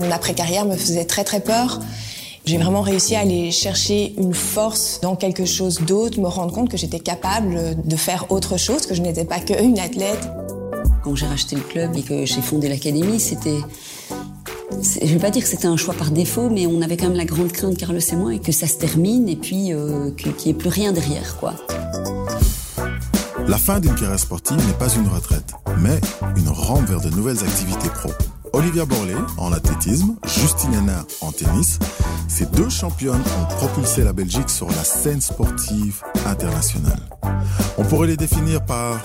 Mon après-carrière me faisait très très peur. J'ai vraiment réussi à aller chercher une force dans quelque chose d'autre, me rendre compte que j'étais capable de faire autre chose, que je n'étais pas qu'une athlète. Quand j'ai racheté le club et que j'ai fondé l'académie, c'était je ne vais pas dire que c'était un choix par défaut, mais on avait quand même la grande crainte, Carlos et moi, et que ça se termine et puis euh, qu'il n'y ait plus rien derrière, quoi. La fin d'une carrière sportive n'est pas une retraite, mais une rampe vers de nouvelles activités pro. Olivia Borlé en athlétisme, Justine Hénin en tennis, ces deux championnes ont propulsé la Belgique sur la scène sportive internationale. On pourrait les définir par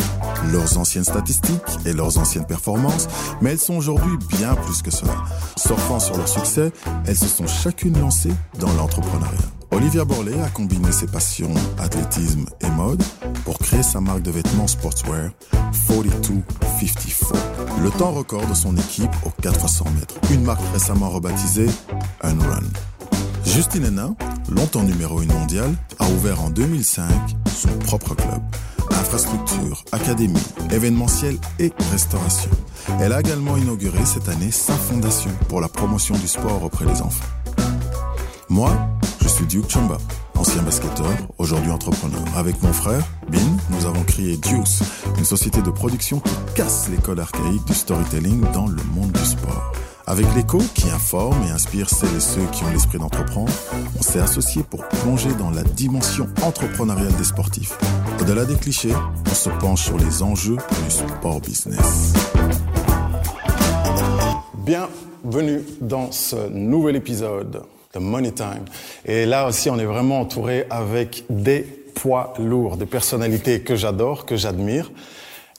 leurs anciennes statistiques et leurs anciennes performances, mais elles sont aujourd'hui bien plus que cela. Surfant sur leur succès, elles se sont chacune lancées dans l'entrepreneuriat. Olivia Borley a combiné ses passions athlétisme et mode pour créer sa marque de vêtements sportswear 4254. Le temps record de son équipe aux 400 mètres. Une marque récemment rebaptisée Unrun. Justine Hénin, longtemps numéro 1 mondial, a ouvert en 2005 son propre club. Infrastructure, académie, événementiel et restauration. Elle a également inauguré cette année sa fondation pour la promotion du sport auprès des enfants. Moi, Duke Chamba, ancien basketteur, aujourd'hui entrepreneur. Avec mon frère, Bin, nous avons créé Deuce, une société de production qui casse les codes archaïques du storytelling dans le monde du sport. Avec l'écho qui informe et inspire celles et ceux qui ont l'esprit d'entreprendre, on s'est associé pour plonger dans la dimension entrepreneuriale des sportifs. Au-delà des clichés, on se penche sur les enjeux du sport business. Bienvenue dans ce nouvel épisode de Money Time. Et là aussi, on est vraiment entouré avec des poids lourds, des personnalités que j'adore, que j'admire.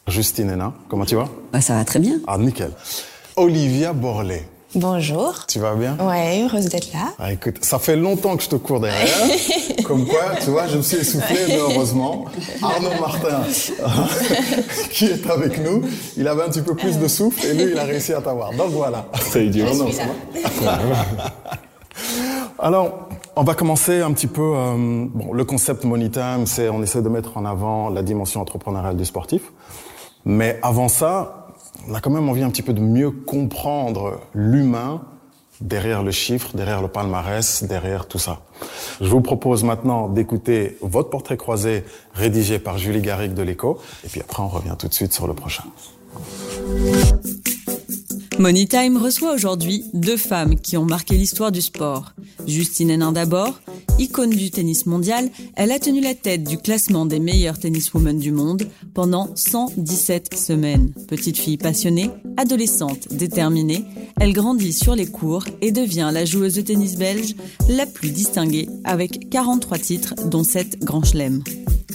Justine Hénin, comment tu vas? Bah, Ça va très bien. Ah, nickel. Olivia Borlé. Bonjour. Tu vas bien? Ouais, heureuse d'être là. Ah, écoute, ça fait longtemps que je te cours derrière. Comme quoi, tu vois, je me suis essoufflé, mais heureusement. Arnaud Martin, qui est avec nous, il avait un petit peu plus de souffle et lui, il a réussi à t'avoir. Donc voilà. C'est idiot. Non, ça va Alors, on va commencer un petit peu. Euh, bon, le concept Money Time, c'est on essaie de mettre en avant la dimension entrepreneuriale du sportif. Mais avant ça, on a quand même envie un petit peu de mieux comprendre l'humain derrière le chiffre, derrière le palmarès, derrière tout ça. Je vous propose maintenant d'écouter votre portrait croisé rédigé par Julie Garrigue de l'Écho. Et puis après, on revient tout de suite sur le prochain. Money Time reçoit aujourd'hui deux femmes qui ont marqué l'histoire du sport. Justine Hénin d'abord, icône du tennis mondial, elle a tenu la tête du classement des meilleures tenniswomen du monde pendant 117 semaines. Petite fille passionnée, adolescente déterminée, elle grandit sur les cours et devient la joueuse de tennis belge la plus distinguée avec 43 titres dont 7 grands chelems.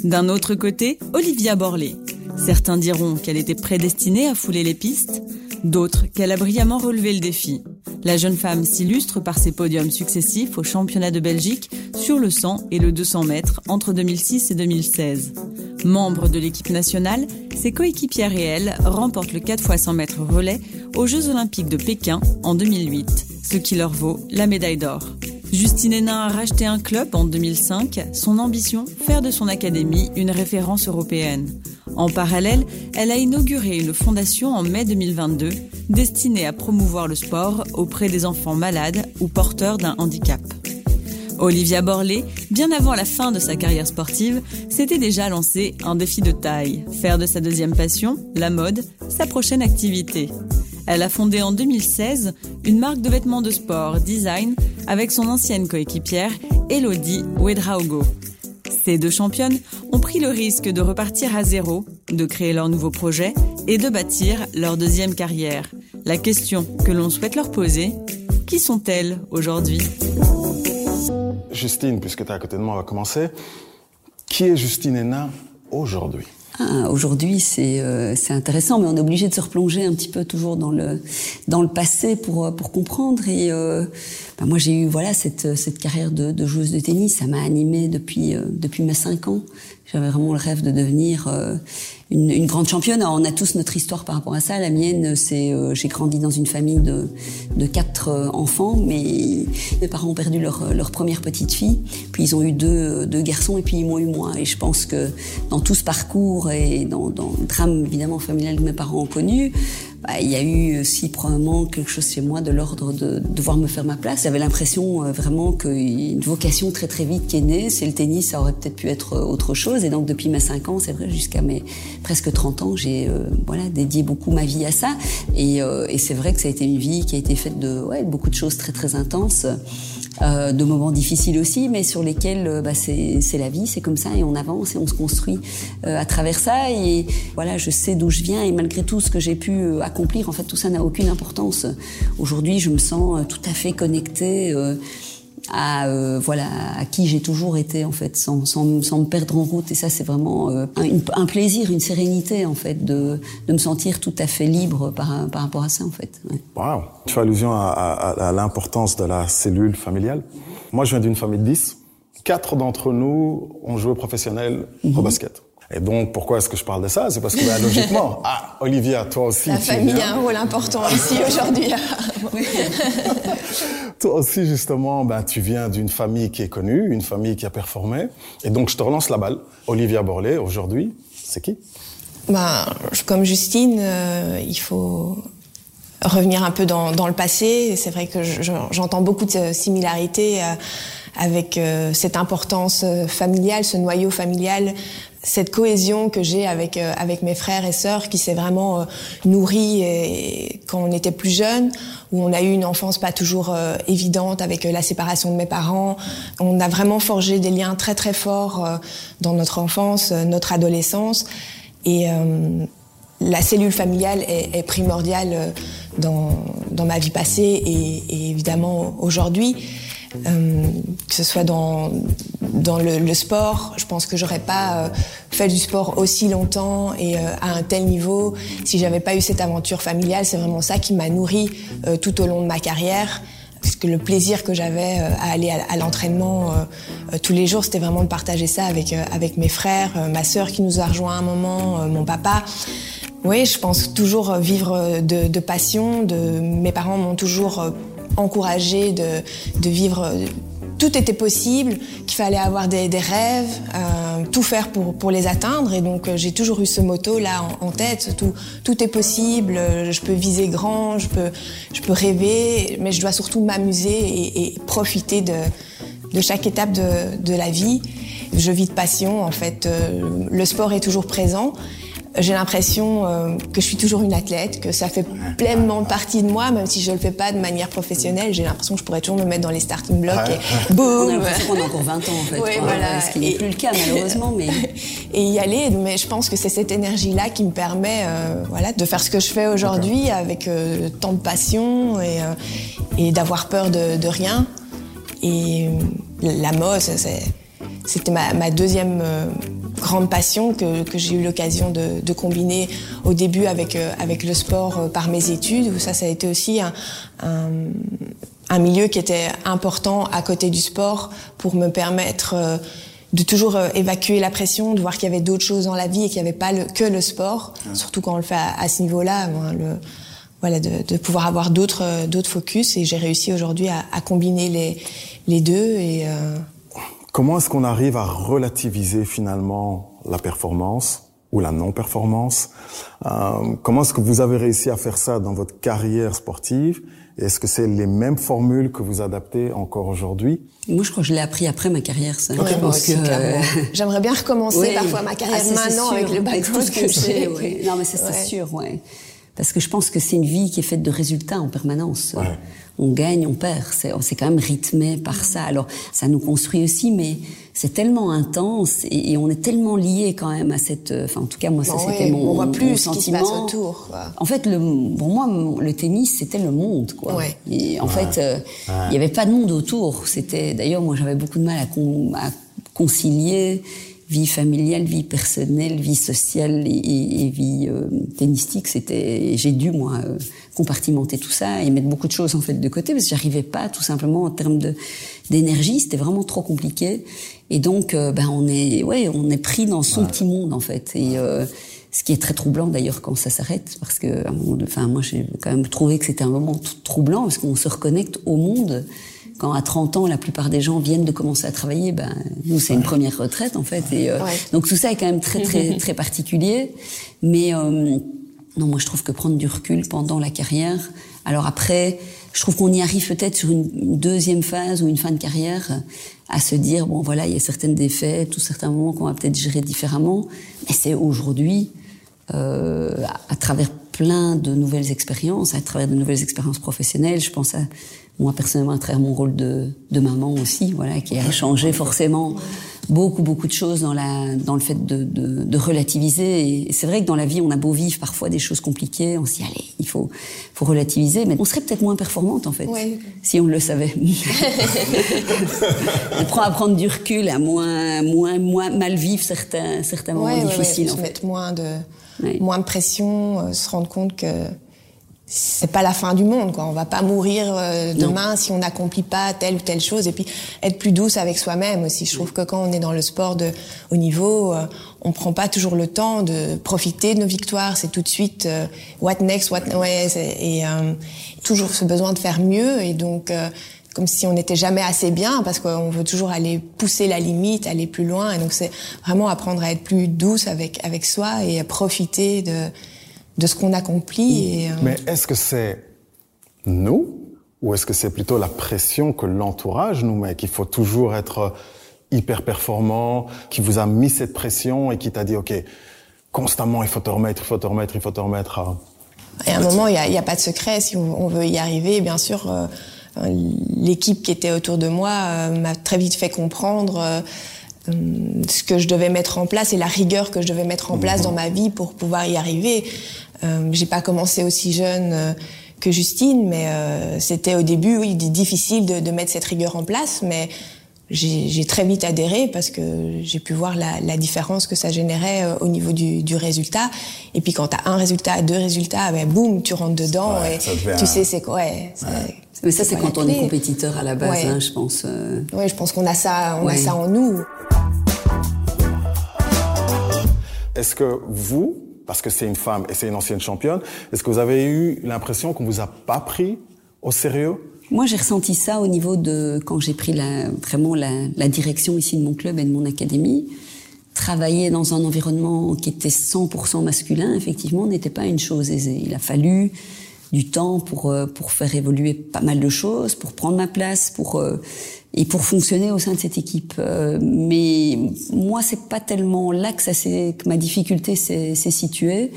D'un autre côté, Olivia Borlé. Certains diront qu'elle était prédestinée à fouler les pistes, d'autres qu'elle a brillamment relevé le défi. La jeune femme s'illustre par ses podiums successifs au championnat de Belgique sur le 100 et le 200 mètres entre 2006 et 2016. Membre de l'équipe nationale, ses coéquipières et elle remportent le 4 x 100 mètres relais aux Jeux olympiques de Pékin en 2008, ce qui leur vaut la médaille d'or. Justine Hénin a racheté un club en 2005, son ambition, faire de son académie une référence européenne. En parallèle, elle a inauguré une fondation en mai 2022 destinée à promouvoir le sport auprès des enfants malades ou porteurs d'un handicap. Olivia Borlé, bien avant la fin de sa carrière sportive, s'était déjà lancé un défi de taille, faire de sa deuxième passion, la mode, sa prochaine activité. Elle a fondé en 2016 une marque de vêtements de sport design avec son ancienne coéquipière Elodie Wedraogo. Ces deux championnes ont pris le risque de repartir à zéro, de créer leur nouveau projet et de bâtir leur deuxième carrière. La question que l'on souhaite leur poser, qui sont-elles aujourd'hui? Justine, puisque tu es à côté de moi, on va commencer. Qui est Justine Hénin aujourd'hui? Ah, Aujourd'hui, c'est euh, c'est intéressant, mais on est obligé de se replonger un petit peu toujours dans le dans le passé pour euh, pour comprendre. Et euh, bah, moi, j'ai eu voilà cette cette carrière de, de joueuse de tennis. Ça m'a animée depuis euh, depuis mes cinq ans. J'avais vraiment le rêve de devenir euh, une, une, grande championne. Alors, on a tous notre histoire par rapport à ça. La mienne, c'est euh, j'ai grandi dans une famille de, de quatre euh, enfants, mais mes parents ont perdu leur, leur première petite fille. Puis ils ont eu deux, deux garçons et puis ils m'ont eu moi. Et je pense que dans tout ce parcours et dans, dans le drame évidemment familial que mes parents ont connu, bah, il y a eu aussi probablement quelque chose chez moi de l'ordre de devoir me faire ma place. J'avais l'impression euh, vraiment qu'une vocation très très vite qui est née, c'est le tennis, ça aurait peut-être pu être euh, autre chose. Et donc depuis mes 5 ans, c'est vrai, jusqu'à mes presque 30 ans, j'ai euh, voilà dédié beaucoup ma vie à ça. Et, et c'est vrai que ça a été une vie qui a été faite de ouais, beaucoup de choses très très intenses. Euh, de moments difficiles aussi, mais sur lesquels euh, bah, c'est la vie, c'est comme ça et on avance et on se construit euh, à travers ça. Et voilà, je sais d'où je viens et malgré tout ce que j'ai pu accomplir, en fait, tout ça n'a aucune importance. Aujourd'hui, je me sens tout à fait connectée à euh, voilà à qui j'ai toujours été en fait sans, sans, sans me perdre en route et ça c'est vraiment euh, un, un, plaisir une sérénité en fait de, de me sentir tout à fait libre par, par rapport à ça en fait ouais. wow. tu fais allusion à, à, à l'importance de la cellule familiale moi je viens d'une famille de 10 quatre d'entre nous ont joué professionnel mm -hmm. au basket et donc, pourquoi est-ce que je parle de ça? C'est parce que, bah, logiquement, ah, Olivia, toi aussi. La famille a un rôle important ici aujourd'hui. toi aussi, justement, ben, tu viens d'une famille qui est connue, une famille qui a performé. Et donc, je te relance la balle. Olivia Borlé, aujourd'hui, c'est qui? Ben, Comme Justine, euh, il faut revenir un peu dans, dans le passé. C'est vrai que j'entends beaucoup de similarités euh, avec euh, cette importance familiale, ce noyau familial cette cohésion que j'ai avec euh, avec mes frères et sœurs qui s'est vraiment euh, nourrie et, quand on était plus jeune où on a eu une enfance pas toujours euh, évidente avec la séparation de mes parents. On a vraiment forgé des liens très très forts dans notre enfance notre adolescence. Et la cellule familiale est, est primordiale dans, dans ma vie passée et, et évidemment aujourd'hui euh, que ce soit dans, dans le, sport. Je pense que j'aurais pas euh, fait du sport aussi longtemps et euh, à un tel niveau si j'avais pas eu cette aventure familiale. C'est vraiment ça qui m'a nourri tout au long de ma carrière. Parce que le plaisir que j'avais à aller à, à l'entraînement tous les jours, c'était vraiment de partager ça avec, avec mes frères, ma sœur qui nous a rejoint un moment, mon papa. Oui, je pense toujours vivre de, passion. Mes parents m'ont toujours encouragé de, vivre tout était possible, qu'il fallait avoir des, rêves, euh, tout faire pour, les atteindre. Et donc euh, j'ai toujours eu ce motto là en, tête, tout, tout est possible, euh, je peux viser grand, je peux, je peux rêver, mais je dois surtout m'amuser et, profiter de, chaque étape de, la vie. Je vis de passion, en fait, le sport est toujours présent j'ai l'impression euh, que je suis toujours une athlète, que ça fait pleinement partie de moi, même si je le fais pas de manière professionnelle. J'ai l'impression que je pourrais toujours me mettre dans les starting blocks ouais. et boum. On a l'impression qu'on a encore 20 ans en fait. Voilà. Ce qui n'est plus le cas malheureusement, mais et y aller. Mais je pense que c'est cette énergie-là qui me permet, euh, voilà, de faire ce que je fais aujourd'hui avec euh, tant de passion et, euh, et d'avoir peur de, de, rien. Et la mode, c'était ma, ma, deuxième euh, grande passion que, que j'ai eu l'occasion de, de, combiner au début avec, euh, avec le sport euh, par mes études. Où ça, ça a été aussi un, un, un, milieu qui était important à côté du sport pour me permettre euh, de toujours évacuer la pression, de voir qu'il y avait d'autres choses dans la vie et qu'il n'y avait pas le, que le sport, surtout quand on le fait à, à ce niveau-là. Le, voilà, de, de, pouvoir avoir d'autres d'autres focus et j'ai réussi aujourd'hui à, à, combiner les, les deux et euh, Comment est-ce qu'on arrive à relativiser finalement la performance ou la non-performance? Euh, Comment est-ce que vous avez réussi à faire ça dans votre carrière sportive? Est-ce que c'est les mêmes formules que vous adaptez encore aujourd'hui? Moi, je crois que je l'ai appris après ma carrière. Ça. Ouais, euh... j'aimerais bien recommencer oui. parfois ma carrière ah, maintenant avec le background que, que j'ai. Oui. Non, mais c'est ouais. sûr, ouais. Parce que je pense que c'est une vie qui est faite de résultats en permanence. Ouais on gagne, on perd. C'est quand même rythmé par ça. Alors, ça nous construit aussi, mais c'est tellement intense et, et, on est tellement lié quand même à cette. Enfin, en tout cas, moi, ça bon, c'était oui, mon, on voit plus mon ce sentiment. Qui se passe autour, quoi. En fait, le, pour moi, le tennis, c'était le monde, quoi. Ouais. Et en ouais. fait, euh, il ouais. n'y avait pas de monde autour. C'était. D'ailleurs, moi, j'avais beaucoup de mal à, con, à concilier vie familiale, vie personnelle, vie sociale et, et, et vie euh, tennistique, c'était, j'ai dû moi euh, compartimenter tout ça et mettre beaucoup de choses en fait de côté parce que j'arrivais pas tout simplement en termes de d'énergie, c'était vraiment trop compliqué. Et donc euh, ben on est ouais on est pris dans son petit monde en fait. Et euh, ce qui est très troublant d'ailleurs quand ça s'arrête parce que enfin moi j'ai quand même trouvé que c'était un moment troublant parce qu'on se reconnecte au monde quand à 30 ans, la plupart des gens viennent de commencer à travailler, ben, nous, c'est une première retraite, en fait. Et, euh, ouais. Donc, tout ça est quand même très, très, très particulier. Mais, euh, non, moi je trouve que prendre du recul pendant la carrière. Alors après, je trouve qu'on y arrive peut-être sur une deuxième phase ou une fin de carrière à se dire bon voilà, il y a certaines défaites ou certains moments qu'on va peut-être gérer différemment. Mais c'est aujourd'hui, euh, à, travers plein de nouvelles expériences, à travers de nouvelles expériences professionnelles. Je pense à moi personnellement à travers mon rôle de, de maman aussi, voilà, qui a changé forcément beaucoup beaucoup de choses dans la dans le fait de, de, de relativiser. Et c'est vrai que dans la vie, on a beau vivre parfois des choses compliquées, on dit allez, il faut faut relativiser, mais on serait peut-être moins performante en fait si on le savait. on prend à prendre du recul, à moins moins moins mal vivre certains certains moments difficiles. en fait. mettre moins de moins de pression, euh, se rendre compte que c'est pas la fin du monde quoi. On va pas mourir euh, demain si on n'accomplit pas telle ou telle chose. Et puis être plus douce avec soi-même aussi. Je trouve que quand on est dans le sport de haut niveau euh, on prend pas toujours le temps de profiter de nos victoires. C'est tout de suite euh, what next what ouais et toujours ce besoin de faire mieux. Et donc comme si on n'était jamais assez bien parce qu'on veut toujours aller pousser la limite, aller plus loin. Et donc c'est vraiment apprendre à être plus douce avec avec soi et à profiter de de ce qu'on accomplit. Et, euh, Mais est-ce que c'est nous ou est-ce que c'est plutôt la pression que l'entourage nous met, qu'il faut toujours être hyper performant, qui vous a mis cette pression et qui t'a dit, OK, constamment, il faut te remettre, il faut te remettre, il faut te remettre. À... Et à un moment, il n'y a, a, pas de secret. Si on, veut y arriver, bien sûr, euh, l'équipe qui était autour de moi euh, m'a très vite fait comprendre ce que je devais mettre en place et la rigueur que je devais mettre en place dans ma vie pour pouvoir y arriver. Euh, j'ai pas commencé aussi jeune euh, que Justine, mais euh, c'était au début, oui, difficile de, de, mettre cette rigueur en place, mais j'ai très vite adhéré parce que j'ai pu voir la, la, différence que ça générait euh, au niveau du, du résultat. Et puis quand tu as un résultat, deux résultats, ben boum, tu rentres dedans et tu sais c'est quoi. Ouais, Mais ça c'est quand on est compétiteur à la base, hein, je pense. Oui, je pense qu'on a ça, on a ça en nous. Est-ce que vous, parce que c'est une femme et c'est une ancienne championne. Est-ce que vous avez eu l'impression qu'on vous a pas pris au sérieux? Moi, j'ai ressenti ça au niveau de quand j'ai pris vraiment la, la, direction ici de mon club et de mon académie. Travailler dans un environnement qui était 100% masculin, effectivement, n'était pas une chose aisée. Il a fallu du temps pour euh, pour faire évoluer pas mal de choses, pour prendre ma place, pour euh, et pour fonctionner au sein de cette équipe. Euh, mais moi, c'est pas tellement là que ça que ma difficulté s'est située.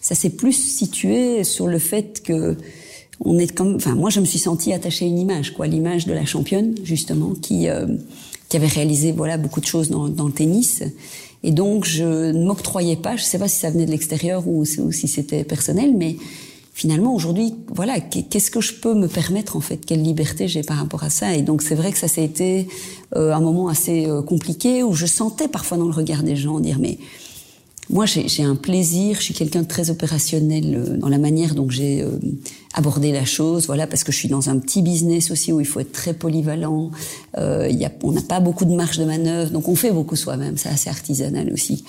Ça s'est plus situé sur le fait que on est comme, enfin, moi, je me suis sentie attachée à une image, quoi, l'image de la championne justement, qui euh, qui avait réalisé voilà beaucoup de choses dans, dans le tennis. Et donc, je ne m'octroyais pas. Je sais pas si ça venait de l'extérieur ou, ou si c'était personnel, mais finalement aujourd'hui, voilà, qu'est-ce que je peux me permettre en fait? Quelle liberté j'ai par rapport à ça? Et donc c'est vrai que ça, ça euh, un moment assez euh, compliqué où je sentais parfois dans le regard des gens dire mais moi, j'ai un plaisir. Je suis quelqu'un de très opérationnel euh, dans la manière dont j'ai euh, abordé la chose. Voilà, parce que je suis dans un petit business aussi où il faut être très polyvalent. Euh, y a, on n'a pas beaucoup de marge de manœuvre, donc on fait beaucoup soi-même. C'est assez artisanal aussi.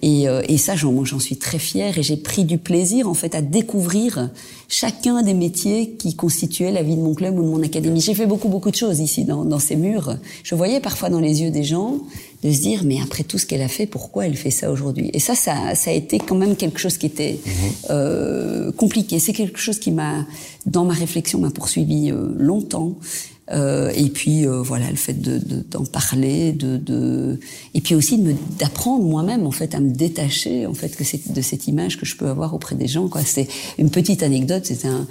Et, euh, et ça, j'en suis très fière et j'ai pris du plaisir en fait à découvrir chacun des métiers qui constituaient la vie de mon club ou de mon académie. J'ai fait beaucoup beaucoup de choses ici dans, dans ces murs. Je voyais parfois dans les yeux des gens de se dire mais après tout ce qu'elle a fait, pourquoi elle fait ça aujourd'hui? Et ça, ça, ça a été quand même quelque chose qui était mhm. euh, compliqué. C'est quelque chose qui m'a, dans ma réflexion, m'a poursuivi euh, longtemps. Euh, et puis euh, voilà, le fait d'en de, d'en parler, de, de, et puis aussi de d'apprendre moi-même en fait à me détacher en fait que c'est de cette image que je peux avoir auprès des gens. Quoi, c'est une petite anecdote. C'était un,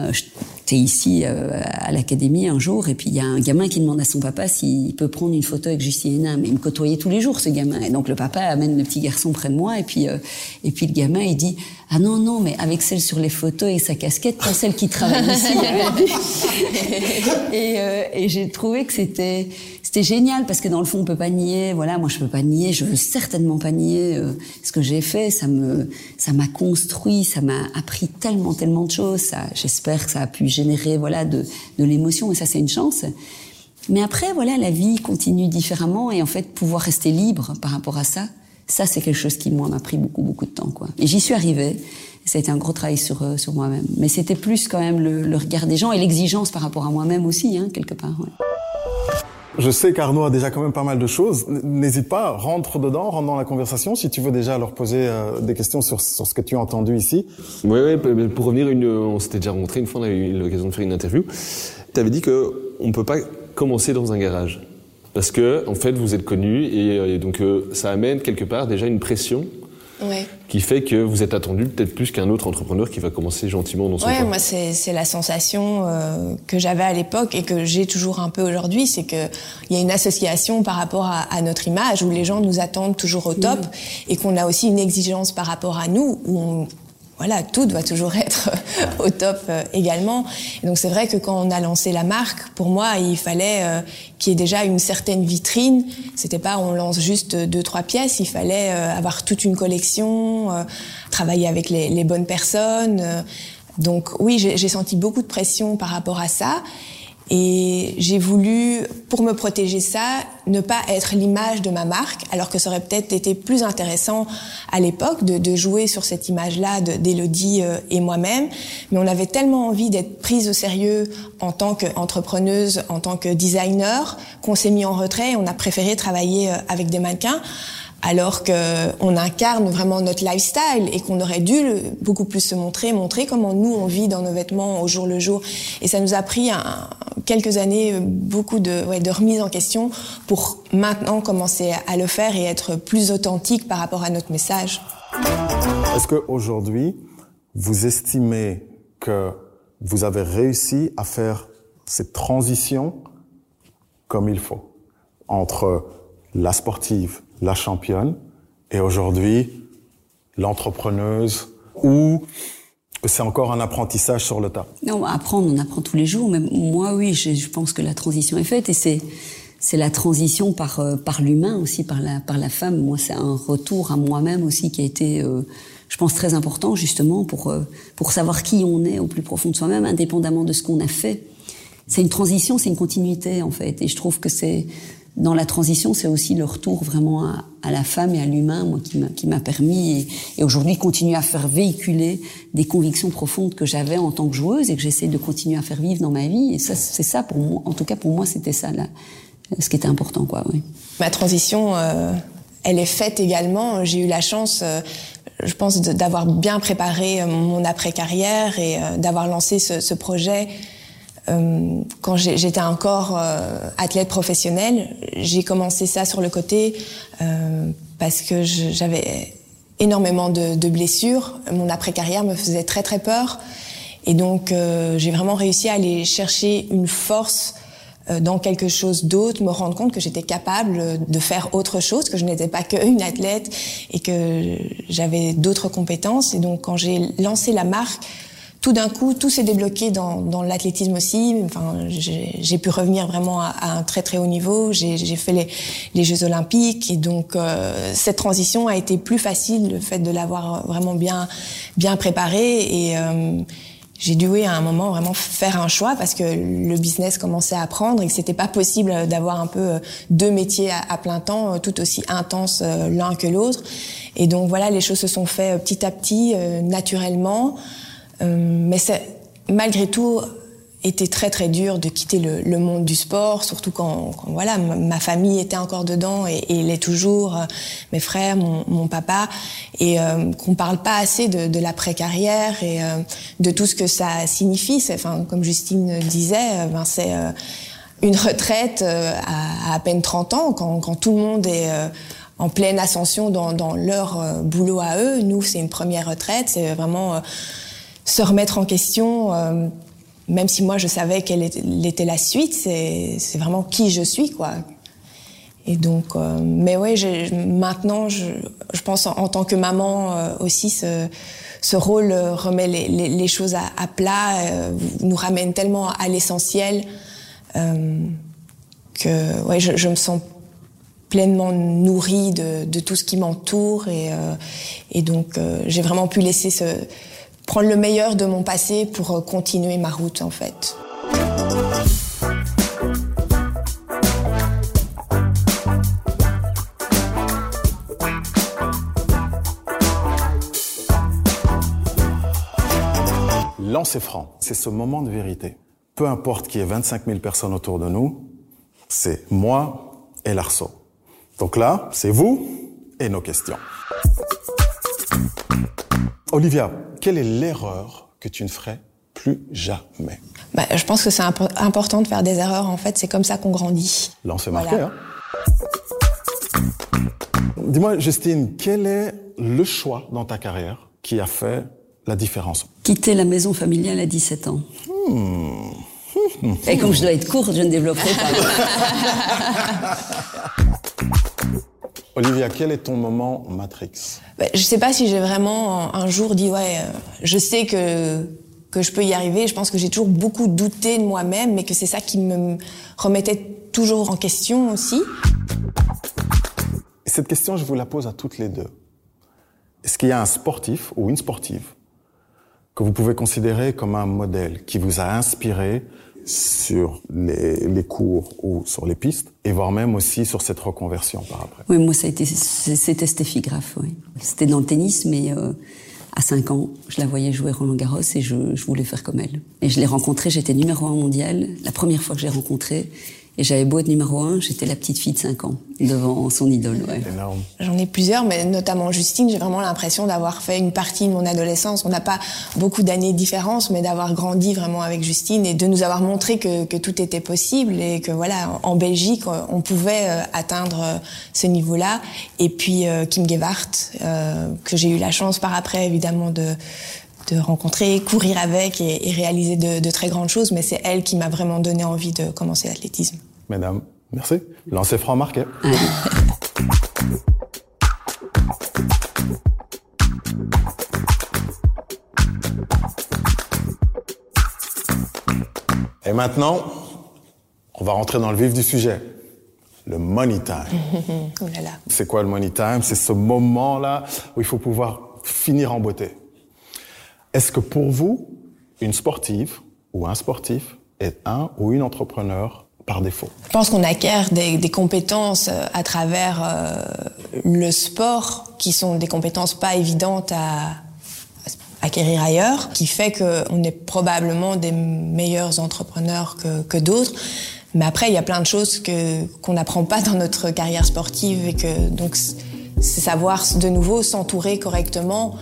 euh, j'étais ici euh, à l'académie un jour et puis il y a un gamin qui demande à son papa s'il peut prendre une photo avec Justine Hénin. Mais il me côtoyait tous les jours ce gamin. Et donc le papa amène le petit garçon près de moi et puis euh, et puis le gamin il dit ah non non mais avec celle sur les photos et sa casquette pas celle qui travaille ici. et, et j'ai trouvé que c'était c'était génial parce que dans le fond on peut pas nier voilà moi je peux pas nier je veux certainement pas nier ce que j'ai fait ça me ça m'a construit ça m'a appris tellement tellement de choses ça j'espère j'espère que ça a pu générer voilà de, de l'émotion et ça c'est une chance. Mais après voilà la vie continue différemment et en fait pouvoir rester libre par rapport à ça, ça c'est quelque chose qui moi m'a pris beaucoup beaucoup de temps quoi. Et j'y suis arrivée. Ça a été un gros travail sur euh, sur moi-même. Mais c'était plus quand même le, le, regard des gens et l'exigence par rapport à moi-même aussi hein, quelque part. Ouais. Je sais qu'Arnaud a déjà quand même pas mal de choses. N'hésite pas, rentre dedans, rentre dans la conversation si tu veux déjà leur poser euh, des questions sur, sur, ce que tu as entendu ici. Oui, oui pour revenir, on s'était déjà rencontré une fois, on a eu l'occasion de faire une interview. Tu avais dit qu'on ne peut pas commencer dans un garage. Parce que, en fait, vous êtes connu et, donc euh, ça amène quelque part déjà une pression qui fait que vous êtes attendu peut-être plus qu'un autre entrepreneur qui va commencer gentiment dans son ouais, moi c'est la sensation euh, que j'avais à l'époque et que j'ai toujours un peu aujourd'hui, c'est qu'il y a une association par rapport à, notre image où les gens nous attendent toujours au top et qu'on a aussi une exigence par rapport à nous où on voilà, tout doit toujours être au top euh, également. Et donc c'est vrai que quand on a lancé la marque, pour moi, il fallait euh, qu'il y ait déjà une certaine vitrine. C'était pas on lance juste deux trois pièces, il fallait euh, avoir toute une collection, travailler avec les, les bonnes personnes. donc oui, j'ai senti beaucoup de pression par rapport à ça. Et j'ai voulu, pour me protéger ça, ne pas être l'image de ma marque, alors que ça aurait peut-être été plus intéressant à l'époque de, de, jouer sur cette image-là d'Elodie euh, et moi-même. Mais on avait tellement envie d'être prise au sérieux en tant qu'entrepreneuse, en tant que designer, qu'on s'est mis en retrait et on a préféré travailler euh, avec des mannequins alors qu'on incarne vraiment notre lifestyle et qu'on aurait dû beaucoup plus se montrer, montrer comment nous on vit dans nos vêtements au jour le jour. Et ça nous a pris quelques années, beaucoup de, de remise en question pour maintenant commencer à le faire et être plus authentique par rapport à notre message. Est-ce qu'aujourd'hui, vous estimez que vous avez réussi à faire cette transition comme il faut entre la sportive, la championne, et aujourd'hui l'entrepreneuse, ou c'est encore un apprentissage sur le tas Non, apprendre, on apprend tous les jours. Mais moi, oui, je, pense que la transition est faite, et c'est c'est la transition par euh, par l'humain aussi, par la par la femme. Moi, c'est un retour à moi-même aussi qui a été, euh, je pense, très important justement pour euh, pour savoir qui on est au plus profond de soi-même, indépendamment de ce qu'on a fait. C'est une transition, c'est une continuité en fait, et je trouve que c'est dans la transition, c'est aussi le retour vraiment à, à la femme et à l'humain, moi, qui m'a permis et, aujourd'hui continuer à faire véhiculer des convictions profondes que j'avais en tant que joueuse et que j'essaie de continuer à faire vivre dans ma vie. Et ça, c'est ça pour moi. En tout cas, pour moi, c'était ça là, ce qui était important, quoi. Oui. Ma transition, euh, elle est faite également. J'ai eu la chance. Euh, je pense d'avoir bien préparé mon après-carrière et euh, d'avoir lancé ce, ce projet quand j'étais encore euh, athlète professionnel, j'ai commencé ça sur le côté euh, parce que j'avais énormément de, de, blessures. Mon après-carrière me faisait très très peur. Et donc j'ai vraiment réussi à aller chercher une force dans quelque chose d'autre, me rendre compte que j'étais capable de faire autre chose, que je n'étais pas qu'une athlète et que j'avais d'autres compétences. Et donc quand j'ai lancé la marque, tout d'un coup, tout s'est débloqué dans, dans l'athlétisme aussi. Enfin, j'ai pu revenir vraiment à, un très très haut niveau. J'ai fait les, les, Jeux Olympiques et donc euh, cette transition a été plus facile, le fait de l'avoir vraiment bien bien préparée et euh, j'ai dû à un moment vraiment faire un choix parce que le business commençait à prendre et que c'était pas possible d'avoir un peu euh, deux métiers à, à, plein temps tout aussi intenses l'un que l'autre. Et donc voilà, les choses se sont faites petit à petit, naturellement. Euh, mais c'est malgré tout était très très dur de quitter le, le monde du sport, surtout quand, quand, voilà ma famille était encore dedans et, et l'est toujours, euh, mes frères, mon, mon papa, et euh, qu'on parle pas assez de, de l'après carrière et euh, de tout ce que ça signifie. Enfin, comme Justine disait, ben c'est une retraite à, à, peine 30 ans quand, quand tout le monde est en pleine ascension dans, dans leur boulot à eux. Nous, c'est une première retraite, c'est vraiment se remettre en question, euh, même si moi je savais quelle était la suite, c'est vraiment qui je suis, quoi. Et donc, euh, mais ouais, maintenant, je, je, pense en, tant que maman euh, aussi, ce, ce, rôle remet les, les, les choses à, à plat, nous ramène tellement à l'essentiel que ouais, je, je, me sens pleinement nourrie de, de tout ce qui m'entoure et, et donc j'ai vraiment pu laisser ce prendre le meilleur de mon passé pour euh, continuer ma route en fait. Lancer franc, c'est ce moment de vérité. Peu importe qu'il y ait 25 000 personnes autour de nous, c'est moi et l'arceau. Donc là, c'est vous et nos questions. Olivia, quelle est l'erreur que tu ne ferais plus jamais? Bah, Je pense que c'est important de faire des erreurs. En fait, c'est comme ça qu'on grandit. Là, on s'est marqué. Hein Dis-moi, Justine, quel est le choix dans ta carrière qui a fait la différence? Quitter la maison familiale à 17 ans. Hmm. Et comme je dois être courte, je ne développerai pas. Olivia, quel est ton moment Matrix? Bah, Je ne sais pas si j'ai vraiment un jour dit ouais, euh, je sais que que je peux y arriver. Je pense que j'ai toujours beaucoup douté de moi-même, mais que c'est ça qui me remettait toujours en question aussi. Cette question, je vous la pose à toutes les deux. Est-ce qu'il y a un sportif ou une sportive que vous pouvez considérer comme un modèle qui vous a inspiré sur les, les, cours ou sur les pistes, et voire même aussi sur cette reconversion par après. Oui, moi, ça a été, c'était Steffi Graf, oui. C'était dans le tennis, mais euh, à 5 ans, je la voyais jouer Roland Garros et je, je voulais faire comme elle. Et je l'ai rencontrée, j'étais numéro un mondial, la première fois que j'ai rencontré, et j'avais beau être numéro un, j'étais la petite fille de 5 ans devant son idole. Ouais. J'en ai plusieurs, mais notamment Justine, j'ai vraiment l'impression d'avoir fait une partie de mon adolescence. On n'a pas beaucoup d'années de différence, mais d'avoir grandi vraiment avec Justine et de nous avoir montré que, que, tout était possible et que voilà, en Belgique, on pouvait euh, atteindre euh, ce niveau-là. Et puis euh, Kim Gewart, que j'ai eu la chance par après évidemment de de rencontrer, courir avec et, et réaliser de, de, très grandes choses, mais c'est elle qui m'a vraiment donné envie de commencer l'athlétisme. Mesdames, merci. Lancez franc marqué. Et maintenant, on va rentrer dans le vif du sujet. Le money time. oh là là. C'est quoi le money time? C'est ce moment-là où il faut pouvoir finir en beauté. Est-ce que pour vous, une sportive ou un sportif est un ou une entrepreneur par défaut? Je pense qu'on acquiert des, compétences euh, à travers euh, le sport qui sont des compétences pas évidentes à acquérir ailleurs, qui fait qu'on est probablement des meilleurs entrepreneurs que, d'autres. Mais après, il y a plein de choses que qu'on n'apprend pas dans notre carrière sportive et que donc c'est savoir de nouveau s'entourer correctement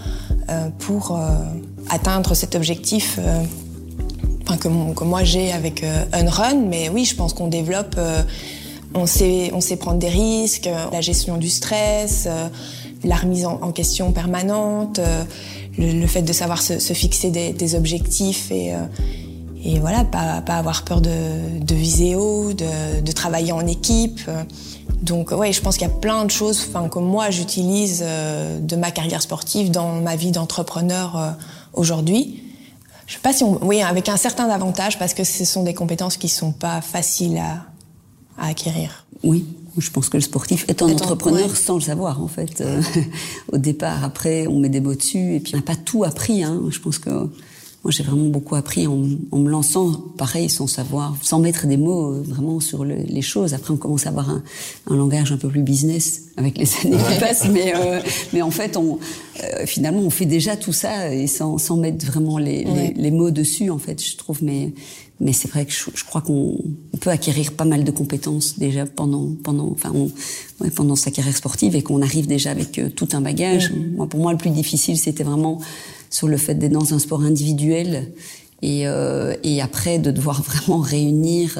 euh, pour atteindre cet objectif euh, enfin, que, que, moi j'ai avec euh, Unrun. Mais oui, je pense qu'on développe, euh, on, sait, on sait prendre des risques, la gestion du stress, la remise en, question permanente, le, fait de savoir se, fixer des, objectifs et, et voilà, pas, pas avoir peur de, de viser de, de travailler en équipe. Donc ouais, je pense qu'il y a plein de choses que moi j'utilise de ma carrière sportive dans ma vie d'entrepreneur aujourd'hui. Je sais pas si on... Oui, avec un certain avantage parce que ce sont des compétences qui sont pas faciles à, à acquérir. Oui, je pense que le sportif est un Attends, entrepreneur ouais. sans le savoir en fait. Euh, au départ, après, on met des mots dessus et puis on n'a pas tout appris. Hein. Je pense que moi, j'ai vraiment beaucoup appris en, en, me lançant, pareil, sans savoir, sans mettre des mots euh, vraiment sur le, les choses. Après, on commence à avoir un, un, langage un peu plus business avec les années qui passent, mais, euh, mais en fait, on, euh, finalement, on fait déjà tout ça et sans, sans mettre vraiment les, ouais. les, les, mots dessus, en fait, je trouve. Mais, mais c'est vrai que je, je crois qu'on peut acquérir pas mal de compétences déjà pendant, pendant, enfin, on, ouais, pendant sa carrière sportive et qu'on arrive déjà avec euh, tout un bagage. Moi, pour moi, le plus difficile, c'était vraiment sur le fait d'être dans un sport individuel et, euh, et après de devoir vraiment réunir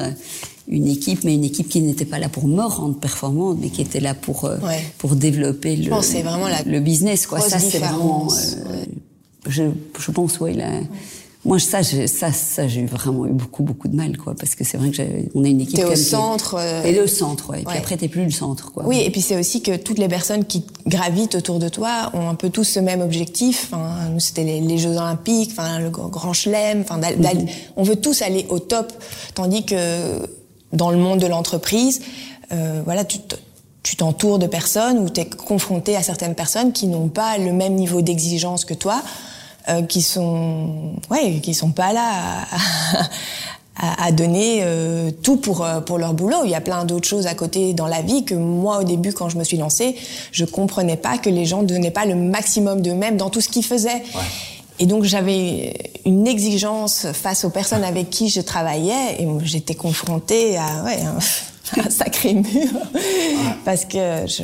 une équipe, mais une équipe qui n'était pas là pour me rendre performante, mais qui était là pour euh, ouais. pour développer le, vraiment la le business. Quoi. Ça, c'est vraiment. Euh, je, je pense, ouais, la, ouais moi ça ça ça j'ai vraiment eu beaucoup beaucoup de mal quoi parce que c'est vrai que on a une équipe t'es au centre euh... et le centre ouais. et puis ouais. après t'es plus le centre quoi oui et puis c'est aussi que toutes les personnes qui gravitent autour de toi ont un peu tous ce même objectif enfin nous c'était les, les, Jeux Olympiques enfin le grand chelem enfin mm -hmm. on veut tous aller au top tandis que dans le monde de l'entreprise euh, voilà tu tu t'entoures de personnes ou tu es confronté à certaines personnes qui n'ont pas le même niveau d'exigence que toi euh, qui sont ouais qui sont pas là à, à, donner euh, tout pour euh, pour leur boulot. Il y a plein d'autres choses à côté dans la vie que moi au début quand je me suis lancée, je comprenais pas que les gens donnaient pas le maximum d'eux-mêmes dans tout ce qu'ils faisaient. Ouais. Et donc j'avais une exigence face aux personnes avec qui je travaillais et j'étais confrontée à ouais, un sacré mur parce que je,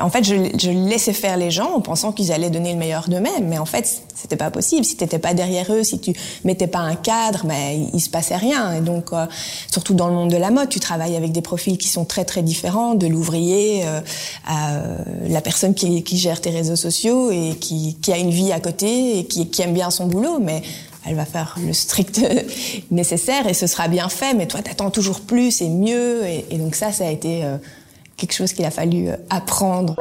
en fait, je, je, laissais faire les gens en pensant qu'ils allaient donner le meilleur d'eux-mêmes. Mais en fait, c'était pas possible. Si t'étais pas derrière eux, si tu mettais pas un cadre, mais il, se passait rien. Et donc, euh, surtout dans le monde de la mode, tu travailles avec des profils qui sont très très différents, de l'ouvrier euh, à euh, la personne qui, qui, gère tes réseaux sociaux et qui, qui, a une vie à côté et qui, qui aime bien son boulot, mais elle va faire le strict nécessaire et ce sera bien fait. Mais toi, t'attends toujours plus et mieux. Et, et, donc ça, ça a été quelque chose qu'il a fallu euh, apprendre.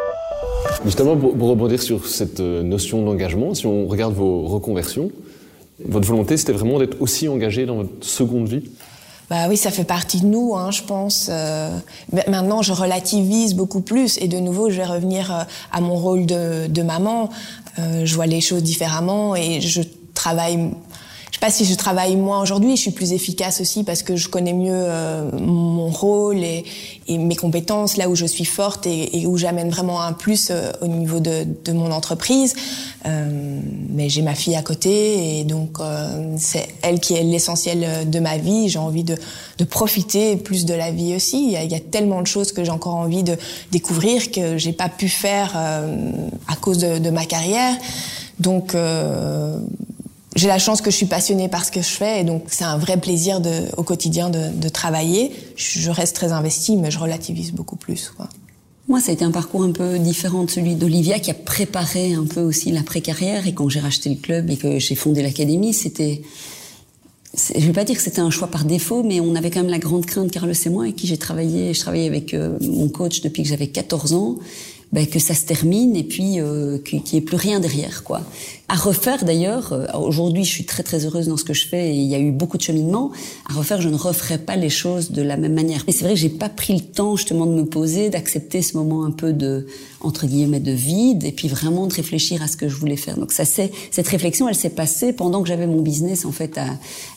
Justement, pour, rebondir sur cette euh, notion d'engagement, si on regarde vos reconversions, votre volonté, c'était vraiment d'être aussi engagé dans votre seconde vie? Bah oui, ça fait partie de nous, hein, je pense. Euh, maintenant, je relativise beaucoup plus, et de nouveau, je vais revenir à mon rôle de, de maman. je vois les choses différemment, et je travaille je sais pas si je travaille moins aujourd'hui, je suis plus efficace aussi parce que je connais mieux euh, mon rôle et, et, mes compétences, là où je suis forte et, où j'amène vraiment un plus euh, au niveau de, de mon entreprise. Euh, mais j'ai ma fille à côté et donc euh, c'est elle qui est l'essentiel de ma vie. J'ai envie de, de, profiter plus de la vie aussi. Il y, a, tellement de choses que j'ai encore envie de découvrir que j'ai pas pu faire à cause de, de, ma carrière. Donc j'ai la chance que je suis passionnée par ce que je fais et donc c'est un vrai plaisir de, au quotidien de, de, travailler. Je reste très investie, mais je relativise beaucoup plus. Quoi. Moi, ça a été un parcours un peu différent de celui d'Olivia, qui a préparé un peu aussi l'après-carrière. Et quand j'ai racheté le club et que j'ai fondé l'académie, c'était, je vais pas dire que c'était un choix par défaut, mais on avait quand même la grande crainte, Carlos et moi, avec qui j'ai travaillé. Je travaillais avec euh, mon coach depuis que j'avais 14 ans ben, que ça se termine et puis euh, qu'il n'y ait plus rien derrière, quoi. À refaire d'ailleurs, euh, aujourd'hui je suis très très heureuse dans ce que je fais et il y a eu beaucoup de cheminement. À refaire, je ne referai pas les choses de la même manière. Mais c'est vrai que j'ai pas pris le temps justement de me poser, d'accepter ce moment un peu de entre guillemets de vide et puis vraiment de réfléchir à ce que je voulais faire. Donc ça c'est cette réflexion, elle s'est passée pendant que j'avais mon business en fait à,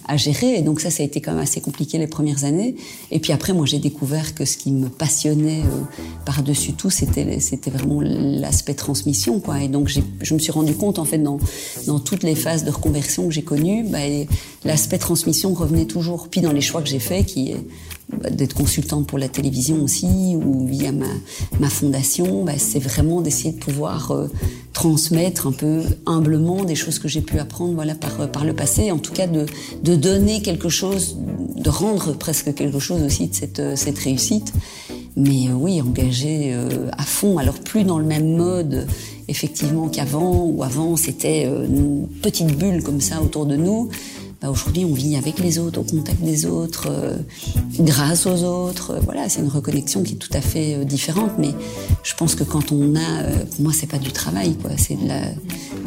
à gérer et donc ça ça a été quand même assez compliqué les premières années. Et puis après moi j'ai découvert que ce qui me passionnait euh, par dessus tout c'était c'était vraiment l'aspect transmission quoi. Et donc je me suis rendu compte en fait dans dans toutes les phases de reconversion que j'ai connues, bah, l'aspect transmission revenait toujours. Puis dans les choix que j'ai faits, qui est bah, d'être consultante pour la télévision aussi, ou via ma, fondation, bah, c'est vraiment d'essayer de pouvoir euh, transmettre un peu humblement des choses que j'ai pu apprendre voilà, par, par le passé, en tout cas de, donner quelque chose, de rendre presque quelque chose aussi de cette, cette réussite. Mais euh, oui, engagé euh, à fond, alors plus dans le même mode effectivement qu'avant, ou avant c'était euh, une petite bulle comme ça autour de nous. Bah, Aujourd'hui, on vit avec les autres, au contact des autres, euh, grâce aux autres. Euh, voilà, c'est une reconnexion qui est tout à fait euh, différente. Mais je pense que quand on a, euh, pour moi, c'est pas du travail, quoi. C'est de la,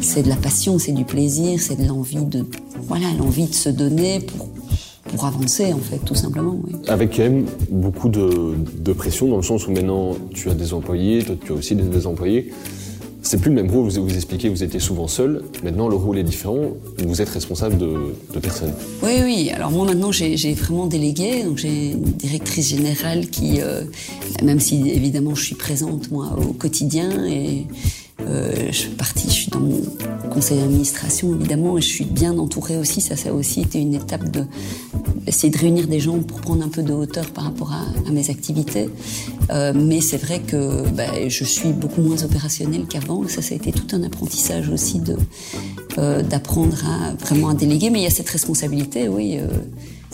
c'est de la passion, c'est du plaisir, c'est de l'envie de, voilà, l'envie de se donner pour pour avancer en fait, tout simplement. Avec quand même beaucoup de, pression dans le sens où maintenant tu as des employés, toi tu as aussi des employés. C'est plus le même rôle, vous vous expliquez, vous étiez souvent seul. Maintenant, le rôle est différent, vous êtes responsable de, de personnes. Oui, oui. Alors moi, maintenant, j'ai vraiment délégué. Donc j'ai une directrice générale qui, euh, même si évidemment je suis présente moi au quotidien et je suis partie, je suis dans mon conseil d'administration évidemment et je suis bien entourée aussi. Ça, ça a aussi été une étape de essayer de réunir des gens pour prendre un peu de hauteur par rapport à, mes activités. Euh, mais c'est vrai que bah, je suis beaucoup moins opérationnelle qu'avant. Ça, ça a été tout un apprentissage aussi de euh, d'apprendre à vraiment à déléguer. Mais il y a cette responsabilité, oui, euh,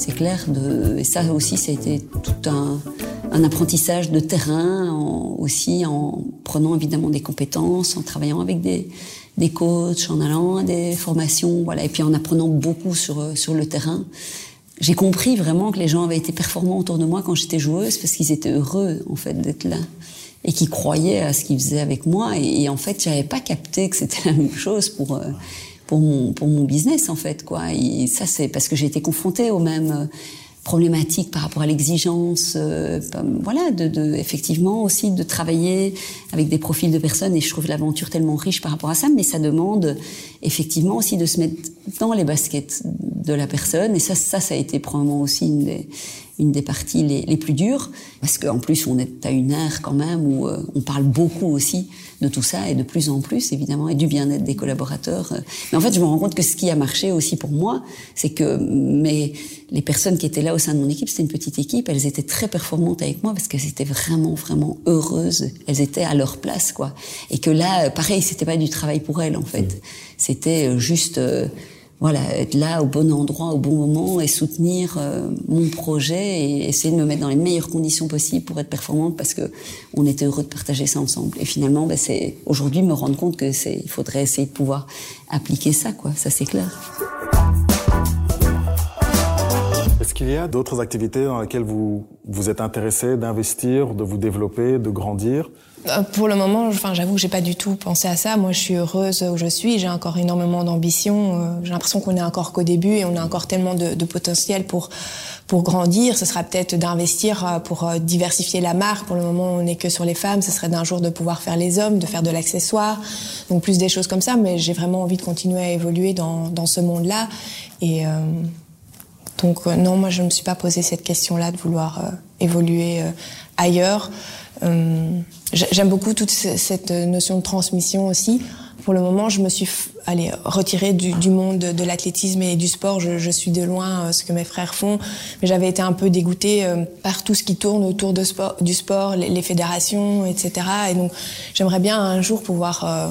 c'est clair. De, et ça aussi, ça a été tout un, un apprentissage de terrain en, aussi en prenant évidemment des compétences, en travaillant avec des des coachs, en allant à des formations, voilà, et puis en apprenant beaucoup sur sur le terrain j'ai compris vraiment que les gens avaient été performants autour de moi quand j'étais joueuse parce qu'ils étaient heureux en fait d'être là et qu'ils croyaient à ce qu'ils faisaient avec moi et, et en fait j'avais pas capté que c'était la même chose pour euh, pour mon business en fait quoi. Ça c'est parce que j'ai été confrontée aux mêmes euh, problématiques par rapport à l'exigence euh, voilà de, effectivement aussi de travailler avec des profils de personnes. Et je trouve l'aventure tellement riche par rapport à ça. Mais ça demande effectivement aussi de se mettre dans les baskets de la personne. Et ça, ça, ça a été probablement aussi une des, une des parties les, les plus dures, parce qu'en plus on est à une ère quand même où euh, on parle beaucoup aussi de tout ça et de plus en plus évidemment et du bien-être des collaborateurs. Mais en fait, je me rends compte que ce qui a marché aussi pour moi, c'est que mais les personnes qui étaient là au sein de mon équipe, c'était une petite équipe, elles étaient très performantes avec moi parce qu'elles étaient vraiment vraiment heureuses, elles étaient à leur place quoi. Et que là, pareil, c'était pas du travail pour elles en fait, c'était euh, juste euh, voilà, être là au bon endroit, au bon moment et soutenir euh, mon projet et essayer de me mettre dans les meilleures conditions possibles pour être performante parce que on était heureux de partager ça ensemble. Et finalement, ben, c'est aujourd'hui me rendre compte que c'est, il faudrait essayer de pouvoir appliquer ça, quoi. Ça, c'est clair. Est-ce qu'il y a d'autres activités dans lesquelles vous vous êtes intéressé d'investir, de vous développer, de grandir? Pour le moment, enfin, j'avoue que j'ai pas du tout pensé à ça. Moi, je suis heureuse où je suis. J'ai encore énormément d'ambition. Euh, j'ai l'impression qu'on est encore qu'au début et on a encore tellement de, de potentiel pour pour grandir. Ce sera peut-être d'investir euh, pour diversifier la marque. Pour le moment, on n'est que sur les femmes. Ce serait d'un jour de pouvoir faire les hommes, de faire de l'accessoire, donc plus des choses comme ça. Mais j'ai vraiment envie de continuer à évoluer dans dans ce monde-là. Et euh, donc non, moi, je me suis pas posé cette question-là de vouloir évoluer ailleurs. J'aime beaucoup toute cette notion de transmission aussi. Pour le moment, je me suis allez, retirée du, monde de l'athlétisme et du sport. Je, suis de loin euh, ce que mes frères font. Mais j'avais été un peu dégoûtée euh, par tout ce qui tourne autour du sport, les, fédérations, etc. Et donc, j'aimerais bien un jour pouvoir euh,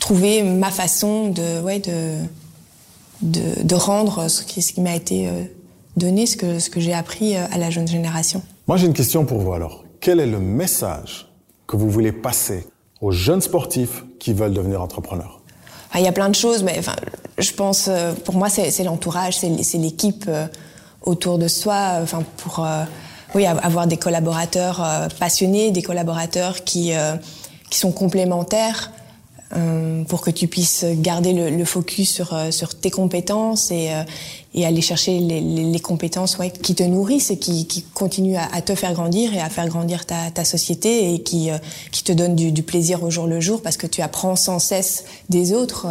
trouver ma façon de, ouais, de, de, rendre ce qui, ce qui m'a été donné, ce que, ce que j'ai appris à la jeune génération. Moi, j'ai une question pour vous alors. Quel est le message que vous voulez passer aux jeunes sportifs qui veulent devenir entrepreneurs. Il y a plein de choses, mais enfin, je pense, euh, pour moi, c'est l'entourage, c'est l'équipe euh, autour de soi, enfin, pour euh, oui, avoir des collaborateurs passionnés, des collaborateurs qui, qui sont complémentaires, euh, pour que tu puisses garder le, focus sur, euh, sur tes compétences et, euh, et aller chercher les, compétences ouais, qui te nourrissent et qui, qui continuent à, te faire grandir et à faire grandir ta, société et qui, qui te donnent du, plaisir au jour le jour parce que tu apprends sans cesse des autres.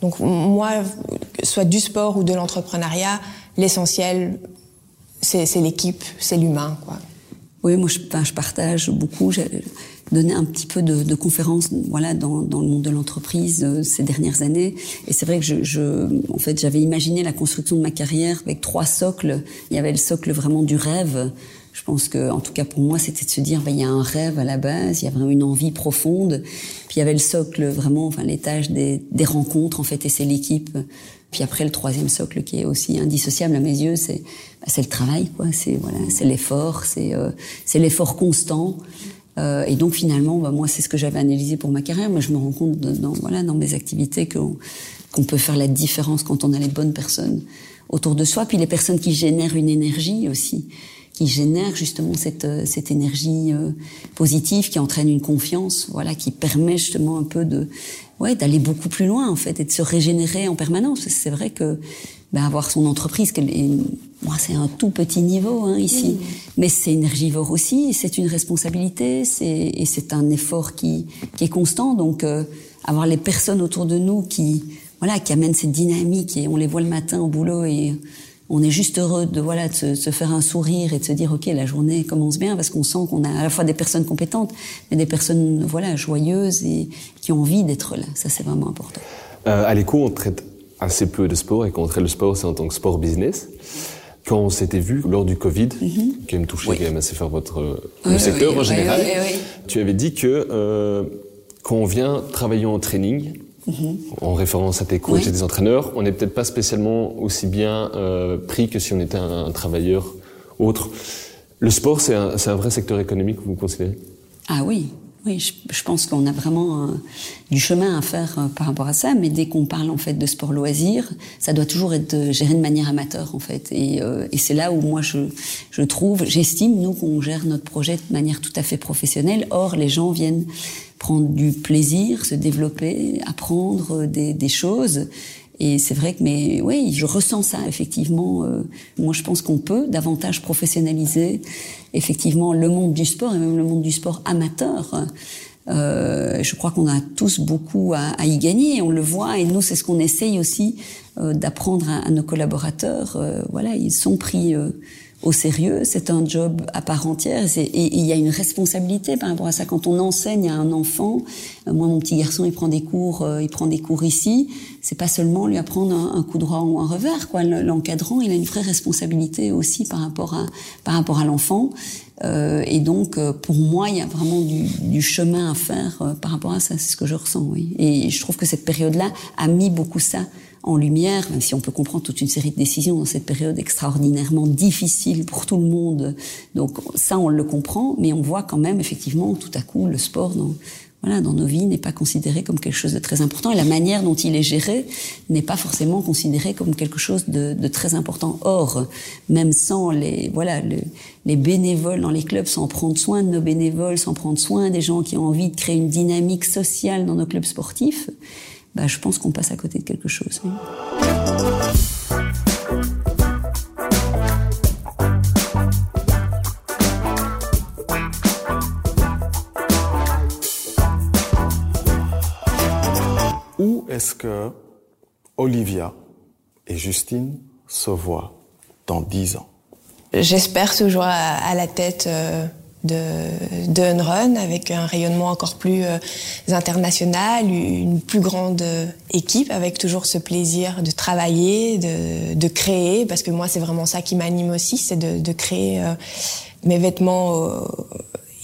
Donc moi, soit du sport ou de l'entrepreneuriat, l'essentiel, c'est l'équipe, c'est l'humain. Oui, moi je partage beaucoup donné un petit peu de, de conférences voilà dans, dans, le monde de l'entreprise euh, ces dernières années. Et c'est vrai que je, je en fait j'avais imaginé la construction de ma carrière avec trois socles. Il y avait le socle vraiment du rêve. Je pense que en tout cas pour moi c'était de se dire ben, il y a un rêve à la base il y a vraiment une envie profonde. Puis il y avait le socle vraiment enfin l'étage des, des rencontres en fait et c'est l'équipe. Puis après le troisième socle qui est aussi indissociable à mes yeux c'est ben, c'est le travail quoi. C'est voilà c'est l'effort c'est euh, c'est l'effort constant euh, et donc finalement, bah, moi, c'est ce que j'avais analysé pour ma carrière. Moi, je me rends compte dans, voilà, dans mes activités qu'on qu'on peut faire la différence quand on a les bonnes personnes autour de soi, puis les personnes qui génèrent une énergie aussi, qui génèrent justement cette, euh, cette énergie euh, positive, qui entraîne une confiance, voilà, qui permet justement un peu de, ouais, d'aller beaucoup plus loin en fait et de se régénérer en permanence. C'est vrai que ben, avoir son entreprise, moi c'est un tout petit niveau hein, ici, mmh. mais c'est énergivore aussi, c'est une responsabilité, c'est et c'est un effort qui, qui est constant. Donc euh, avoir les personnes autour de nous qui voilà qui amènent cette dynamique et on les voit le matin au boulot et on est juste heureux de voilà de se, se faire un sourire et de se dire ok la journée commence bien parce qu'on sent qu'on a à la fois des personnes compétentes mais des personnes voilà joyeuses et qui ont envie d'être là. Ça c'est vraiment important. Euh, à l'écho on traite assez peu de sport et qu'on traite le sport, c'est en tant que sport business. Quand on s'était vu lors du Covid, mm -hmm. qui me touchait oui. quand même assez fort votre oui, le secteur oui, en général, tu avais dit que euh, quand on vient travailler en training, mm -hmm. en référence à tes coachs et des entraîneurs, on n'est peut-être pas spécialement aussi bien euh, pris que si on était un, un travailleur autre. Le sport, c'est un, un vrai secteur économique, vous considérez? Ah oui, oui, je, je pense qu'on a vraiment euh, du chemin à faire euh, par rapport à ça, mais dès qu'on parle en fait de sport loisir, ça doit toujours être euh, géré de manière amateur en fait. Et, euh, et c'est là où moi je, je trouve, j'estime nous qu'on gère notre projet de manière tout à fait professionnelle. Or, les gens viennent prendre du plaisir, se développer, apprendre des, des choses. Et c'est vrai que, mais oui, je ressens ça effectivement. Euh, moi, je pense qu'on peut davantage professionnaliser effectivement le monde du sport et même le monde du sport amateur. Euh, je crois qu'on a tous beaucoup à, à, y gagner, on le voit, et nous, c'est ce qu'on essaye aussi euh, d'apprendre à, à, nos collaborateurs. Euh, voilà, ils sont pris euh, au sérieux, c'est un job à part entière, et il y a une responsabilité par rapport à ça. Quand on enseigne à un enfant, euh, moi, mon petit garçon, il prend des cours, il prend des cours ici. C'est pas seulement lui apprendre un, un, coup droit ou un revers, quoi. L'encadrant, il a une vraie responsabilité aussi par rapport à par rapport à l'enfant. Euh, et donc, euh, pour moi, il y a vraiment du, du chemin à faire euh, par rapport à ça. C'est ce que je ressens, oui. Et je trouve que cette période-là a mis beaucoup ça en lumière, même si on peut comprendre toute une série de décisions dans cette période extraordinairement difficile pour tout le monde. Donc ça, on le comprend, mais on voit quand même effectivement tout à coup le sport dans, voilà, dans nos vies n'est pas considéré comme quelque chose de très important et la manière dont il est géré n'est pas forcément considéré comme quelque chose de, de, très important. Or, même sans les voilà le, les bénévoles dans les clubs, sans prendre soin de nos bénévoles, sans prendre soin des gens qui ont envie de créer une dynamique sociale dans nos clubs sportifs, bah, je pense qu'on passe à côté de quelque chose. Oui. Où est-ce que Olivia et Justine se voient dans dix ans? J'espère toujours à, à, la tête euh, de, de Unrun avec un rayonnement encore plus euh, international, une plus grande euh, équipe avec toujours ce plaisir de travailler, de, de créer, parce que moi c'est vraiment ça qui m'anime aussi, c'est de, de, créer euh, mes vêtements euh,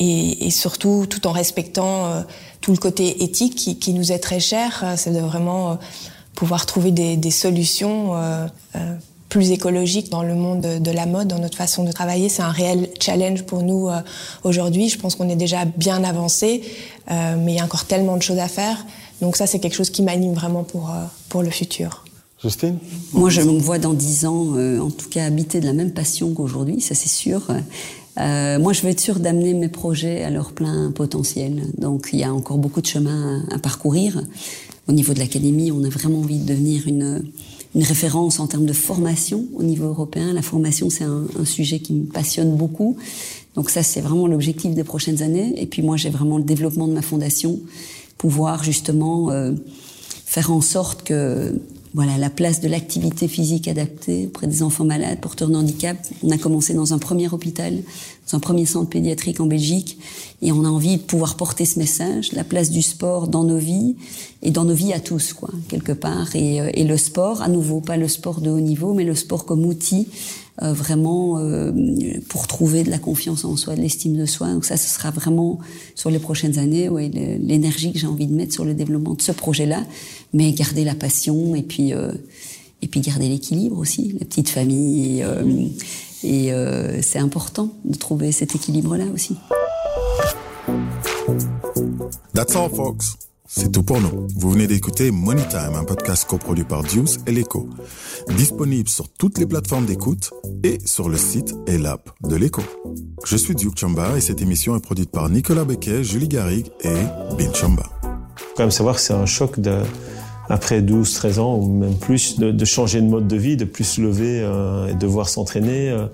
et, et, surtout tout en respectant euh, tout le côté éthique qui, qui, nous est très cher, c'est de vraiment pouvoir trouver des, des solutions plus écologique dans le monde de, la mode, dans notre façon de travailler. C'est un réel challenge pour nous euh, aujourd'hui. Je pense qu'on est déjà bien avancé, euh, mais il y a encore tellement de choses à faire. Donc ça, c'est quelque chose qui m'anime vraiment pour, euh, pour le futur. Justine Moi, je me vois dans dix ans, euh, en tout cas, habiter de la même passion qu'aujourd'hui, ça c'est sûr. Euh, moi, je veux être sûre d'amener mes projets à leur plein potentiel. Donc, il y a encore beaucoup de chemin à, à parcourir. Au niveau de l'académie, on a vraiment envie de devenir une, une référence en termes de formation au niveau européen. La formation, c'est un, sujet qui me passionne beaucoup. Donc ça, c'est vraiment l'objectif des prochaines années. Et puis moi, j'ai vraiment le développement de ma fondation, pouvoir justement euh, faire en sorte que voilà la place de l'activité physique adaptée auprès des enfants malades, porteurs de handicap. On a commencé dans un premier hôpital, dans un premier centre pédiatrique en Belgique, et on a envie de pouvoir porter ce message, la place du sport dans nos vies et dans nos vies à tous, quoi, quelque part. Et, euh, et le sport, à nouveau, pas le sport de haut niveau, mais le sport comme outil euh, vraiment euh, pour trouver de la confiance en soi, de l'estime de soi. Donc ça, ce sera vraiment sur les prochaines années, ouais, l'énergie que j'ai envie de mettre sur le développement de ce projet-là, mais garder la passion et puis euh, et puis garder l'équilibre aussi, la petite famille. Et, euh, et euh, c'est important de trouver cet équilibre-là aussi. That's all, folks. C'est tout pour nous. Vous venez d'écouter Money Time, un podcast coproduit par Deuce et l'Echo. Disponible sur toutes les plateformes d'écoute et sur le site et l'app de l'Echo. Je suis Duke Chamba et cette émission est produite par Nicolas Becquet, Julie Garrigue et Bin Chamba. Faut quand même savoir que c'est un choc de, après 12, 13 ans ou même plus, de, de, changer de mode de vie, de plus se lever euh, et devoir s'entraîner. Euh.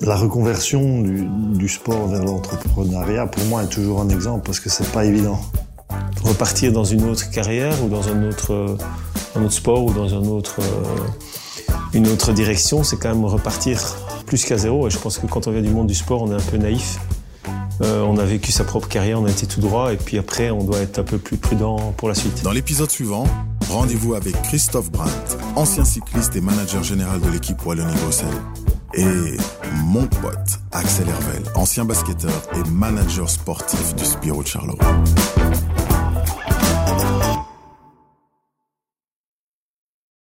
La reconversion du, du sport vers l'entrepreneuriat, pour moi, est toujours un exemple parce que c'est pas évident repartir dans une autre carrière ou dans un autre, un autre sport ou dans un autre, euh, une autre direction, c'est quand même repartir plus qu'à zéro. Et je pense que quand on vient du monde du sport, on est un peu naïf. Euh, on a vécu sa propre carrière, on a été tout droit, et puis après, on doit être un peu plus prudent pour la suite. Dans l'épisode suivant, rendez-vous avec Christophe Brandt, ancien cycliste et manager général de l'équipe Wallonie-Bruxelles. Et mon pote, Axel Hervel, ancien basketteur et manager sportif du Spiro de Charleroi.